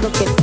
diciendo que